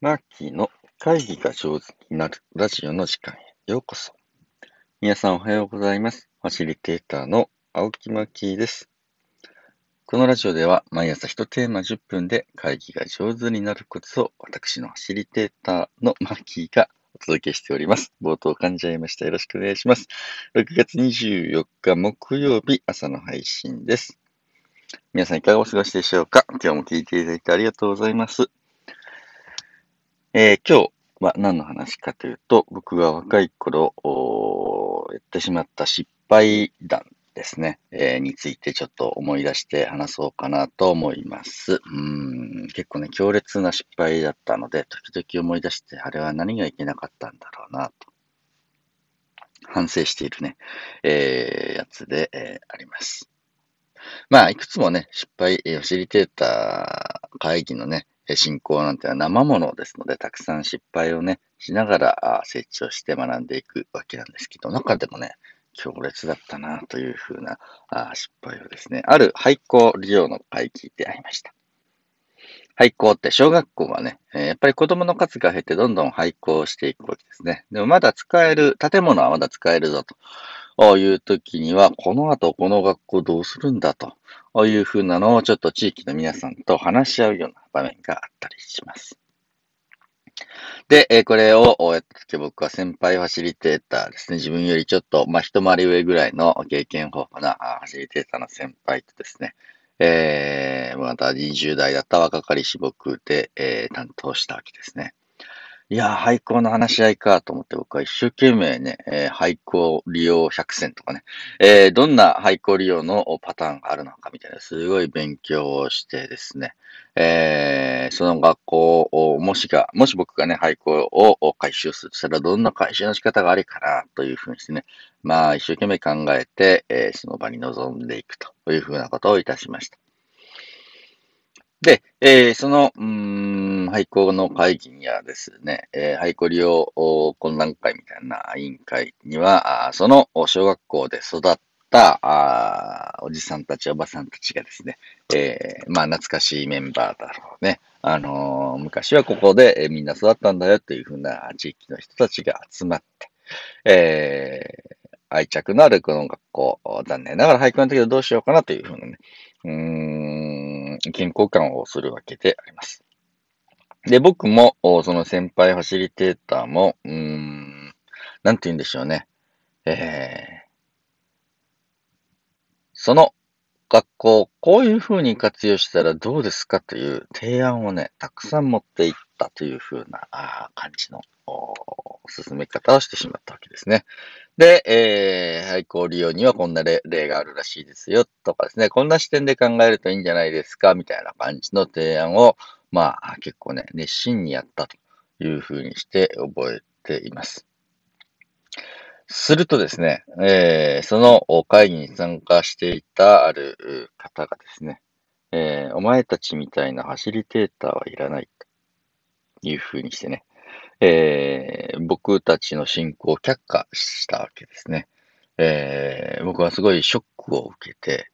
マーキーの会議が上手になるラジオの時間へようこそ。皆さんおはようございます。ファシリテーターの青木マーキーです。このラジオでは毎朝1テーマ10分で会議が上手になるコツを私のファシリテーターのマーキーがお届けしております。冒頭噛んじゃいました。よろしくお願いします。6月24日木曜日朝の配信です。皆さんいかがお過ごしでしょうか？今日も聞いていただいてありがとうございます。えー今日は何の話かというと、僕が若い頃、やってしまった失敗談ですね、えーについてちょっと思い出して話そうかなと思います。うん結構ね、強烈な失敗だったので、時々思い出して、あれは何がいけなかったんだろうなと、反省しているね、えーやつで、えあります。まあ、いくつもね、失敗、えーファシリテーター会議のね、えー進行なんてのは生ものですので、たくさん失敗をね、しながらあ成長して学んでいくわけなんですけど、中でもね、強烈だったなというふうなあ失敗をですね、ある廃校利用の会議でありました。廃校って小学校はね、やっぱり子供の数が減ってどんどん廃校していくわけですね。でもまだ使える、建物はまだ使えるぞという時には、この後この学校どうするんだというふうなのをちょっと地域の皆さんと話し合うような場面があったりします。で、えこれをやった時僕は先輩ファシリテーターですね。自分よりちょっと、まあ、一回り上ぐらいの経験豊富なファシリテーターの先輩とですね、えー、また20代だった若かりし僕で、えー担当したわけですね。いや、廃校の話し合いかと思って僕は一生懸命ね、えー廃校利用100選とかね、えーどんな廃校利用のパターンがあるのかみたいな、すごい勉強をしてですね、えーその学校を、もしが、もし僕がね、廃校を回収するとしたら、どんな回収の仕方がありかな、というふうにしてね、まあ、一生懸命考えて、えその場に臨んでいくというふうなことをいたしました。で、えーその、うん、廃校の会議にはですね、えー廃校利用懇談会みたいな委員会には、あその小学校で育ったあおじさんたち、おばさんたちがですね、えーまあ、懐かしいメンバーだろうね。あのー昔はここで、えみんな育ったんだよというふうな地域の人たちが集まって、え愛着のあるこの学校、残念ながら廃校の時はどうしようかなというふうなね、うん、意見交換をするわけであります。で、僕も、その先輩ファシリテーターも、うーん、なんて言うんでしょうね。えー、その学校、こういう風に活用したらどうですかという提案をね、たくさん持っていったという風な感じの進め方をしてしまったわけですね。で、えー、廃校利用にはこんな例があるらしいですよとかですね、こんな視点で考えるといいんじゃないですかみたいな感じの提案を、まあ結構ね、熱心にやったという風にして覚えています。するとですね、えーその会議に参加していたある方がですね、えーお前たちみたいなファシリテーターはいらないいうふうにしてね、えー僕たちの進行を却下したわけですね。えー僕はすごいショックを受けて、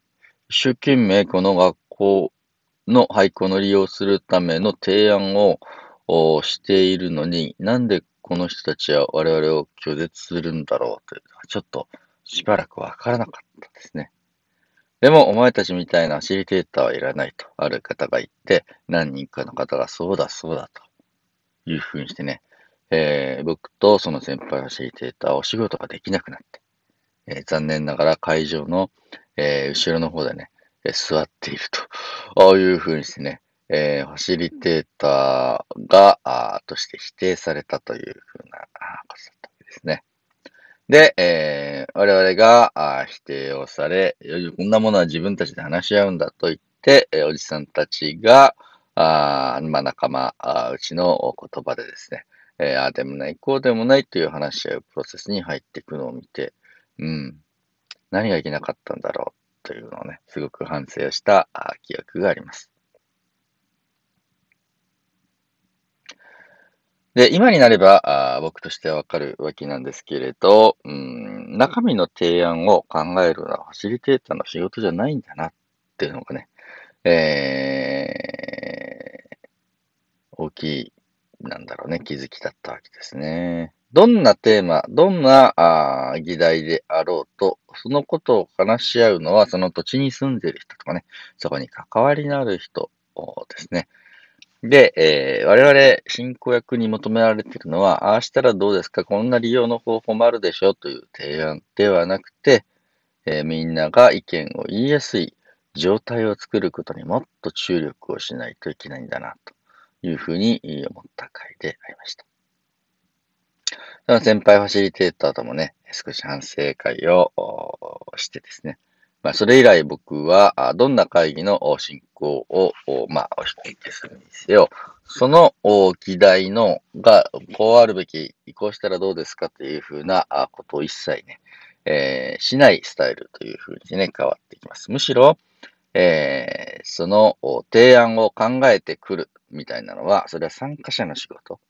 一生懸命この学校の廃校の利用するための提案をしているのに、なんでこの人たちは我々を拒絶するんだろうというのは、ちょっとしばらくわからなかったですね。でも、お前たちみたいなファシリテーターはいらないと、ある方が言って、何人かの方がそうだそうだというふうにしてね、えー僕とその先輩ファシリテーターお仕事ができなくなって、えー残念ながら会場の、えー後ろの方でね、えー座っていると。ああいうふうにしてね、えーファシリテーターが、あーとして否定されたというふうなことだったわけですね。で、えー我々があ否定をされ、こんなものは自分たちで話し合うんだと言って、えーおじさんたちが、あまあ、仲間あうちの言葉でですね、えーああでもない、こうでもないという話し合うプロセスに入っていくのを見て、うん、何がいけなかったんだろうというのをね、すごく反省したあ記憶があります。で、今になれば、あ僕としてはわかるわけなんですけれど、うん、中身の提案を考えるのはファシリテーターの仕事じゃないんだなっていうのがね、えーきなんだろうね、気づきだったわけですね。どんなテーマ、どんなあ議題であろうと、そのことを話し合うのは、その土地に住んでる人とかね、そこに関わりのある人ですね。で、えー、我々進行役に求められているのは、ああしたらどうですかこんな利用の方法もあるでしょうという提案ではなくて、えー、みんなが意見を言いやすい状態を作ることにもっと注力をしないといけないんだな、というふうに思った回でありました。その先輩ファシリテーターともね、少し反省会をしてですね、まあ、それ以来僕は、どんな会議の進行を、まあ、お引きするにせよ、その議題のが、こうあるべき、移行したらどうですかというふうなことを一切ね、えー、しないスタイルというふうにね、変わってきます。むしろ、えー、その提案を考えてくるみたいなのは、それは参加者の仕事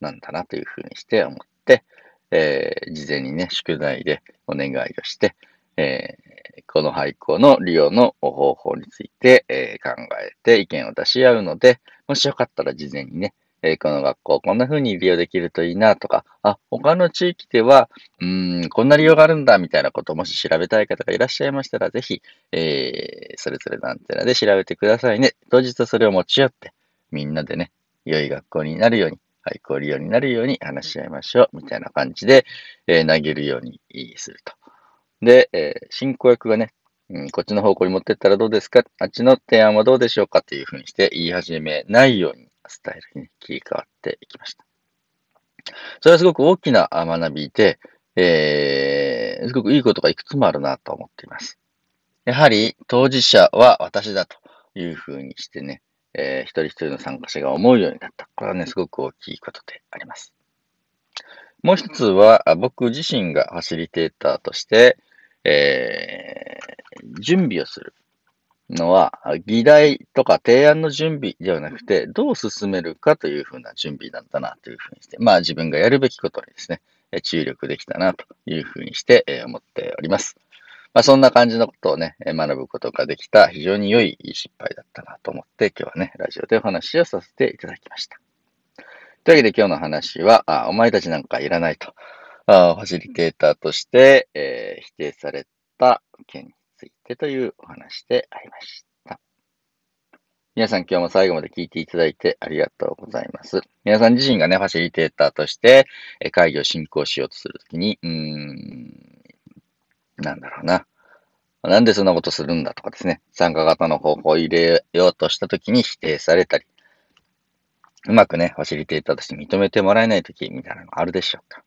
なんだなというふうにして思って、えー、事前にね、宿題でお願いをして、えー、この廃校の利用の方法について、えー、考えて意見を出し合うので、もしよかったら事前にね、え、この学校こんな風に利用できるといいなとか、あ、他の地域では、うん、こんな利用があるんだみたいなことをもし調べたい方がいらっしゃいましたら、ぜひ、えー、それぞれのアンテナで調べてくださいね。当日それを持ち寄って、みんなでね、良い学校になるように、廃校利用になるように話し合いましょう、みたいな感じで、えー、投げるようにすると。で、えー、進行役がね、うん、こっちの方向に持ってったらどうですか？あっちの提案はどうでしょうかっていうふうにして言い始めないようにスタイルに、切り替わっていきました。それはすごく大きな学びで、えー、すごくいいことがいくつもあるなと思っています。やはり当事者は私だというふうにしてね、えー、一人一人の参加者が思うようになった。これはね、すごく大きいことであります。もう一つは、僕自身がファシリテーターとして、えー、準備をするのは、議題とか提案の準備ではなくて、どう進めるかというふうな準備なんだなというふうにして、まあ自分がやるべきことにですね、注力できたなというふうにして思っております。まあそんな感じのことをね、学ぶことができた非常に良い失敗だったなと思って、今日はね、ラジオでお話をさせていただきました。というわけで今日の話は、あお前たちなんかいらないと、あファシリテーターとして、えー、否定された件についてというお話でありました。皆さん今日も最後まで聞いていただいてありがとうございます。皆さん自身がね、ファシリテーターとして会議を進行しようとするときに、うーん、なんだろうな。なんでそんなことするんだとかですね、参加型の方法を入れようとしたときに否定されたり、うまくね、ファシリテーターとして認めてもらえないときみたいなのがあるでしょうか。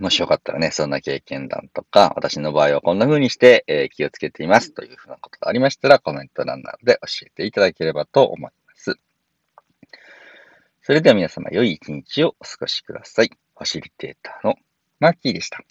もしよかったらね、そんな経験談とか、私の場合はこんな風にして、えー、気をつけていますというふうなことがありましたら、コメント欄などで教えていただければと思います。それでは皆様、良い一日をお過ごしください。ファシリテーターのマッキーでした。